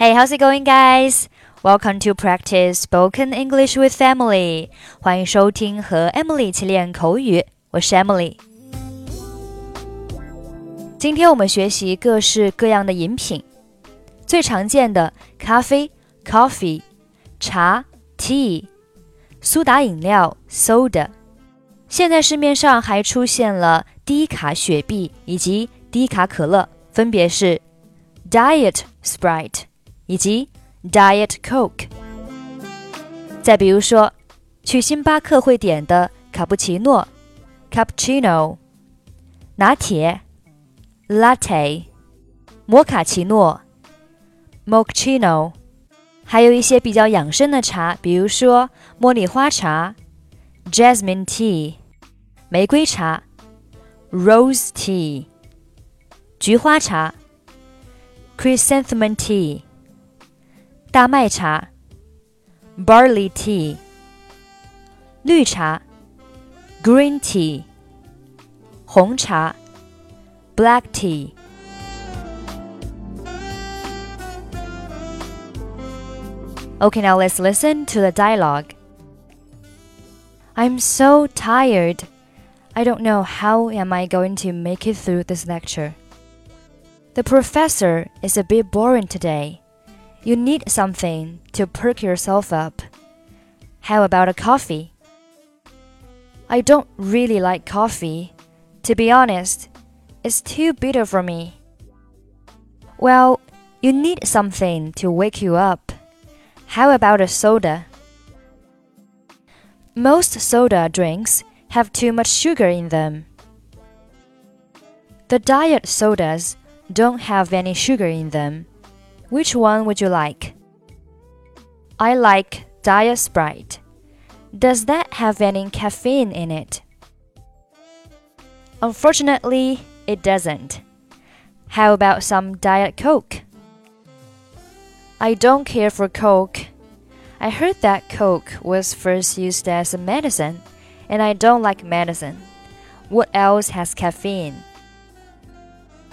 Hey, how's it going, guys? Welcome to practice spoken English with Emily. 欢迎收听和 Emily 一起练口语，我是 Emily。今天我们学习各式各样的饮品，最常见的咖啡 （coffee）、茶 （tea）、苏打饮料 （soda）。现在市面上还出现了低卡雪碧以及低卡可乐，分别是 Diet Sprite 以及 Diet Coke。再比如说，去星巴克会点的卡布奇诺 （Cappuccino）、拿铁 （Latte）、摩卡奇诺 （Mochaccino），还有一些比较养生的茶，比如说茉莉花茶 （Jasmine Tea）。玫瑰茶，rose tea；菊花茶，chrysanthemum tea；大麦茶，barley tea；绿茶，green tea；红茶，black tea。Okay, now let's listen to the dialogue. I'm so tired. I don't know how am I going to make it through this lecture. The professor is a bit boring today. You need something to perk yourself up. How about a coffee? I don't really like coffee. To be honest, it's too bitter for me. Well, you need something to wake you up. How about a soda? Most soda drinks have too much sugar in them. The diet sodas don't have any sugar in them. Which one would you like? I like Diet Sprite. Does that have any caffeine in it? Unfortunately, it doesn't. How about some Diet Coke? I don't care for Coke. I heard that Coke was first used as a medicine and I don't like medicine. What else has caffeine?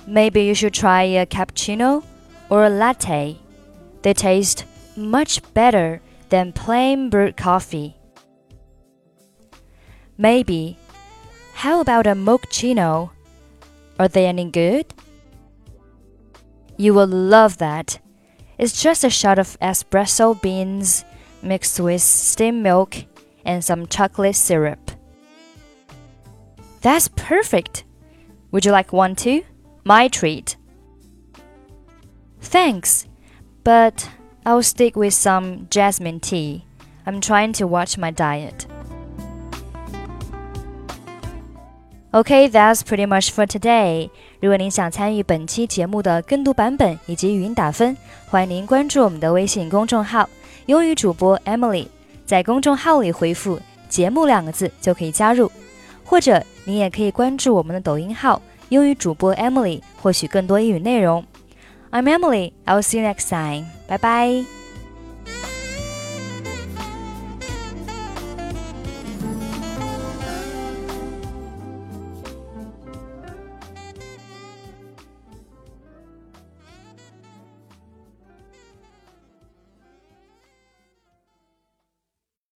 Maybe you should try a cappuccino or a latte. They taste much better than plain brewed coffee. Maybe. How about a mochaccino? Are they any good? You will love that. It's just a shot of espresso beans mixed with steamed milk and some chocolate syrup. That's perfect. Would you like one too? My treat. Thanks, but I'll stick with some jasmine tea. I'm trying to watch my diet. Okay, that's pretty much for today. 如果您想参与本期节目的跟读版本以及语音打分，欢迎您关注我们的微信公众号“英语主播 Emily”。在公众号里回复“节目”两个字就可以加入，或者您也可以关注我们的抖音号“英语主播 Emily”，获取更多英语内容。 I'm Emily. I'll see you next time. Bye bye.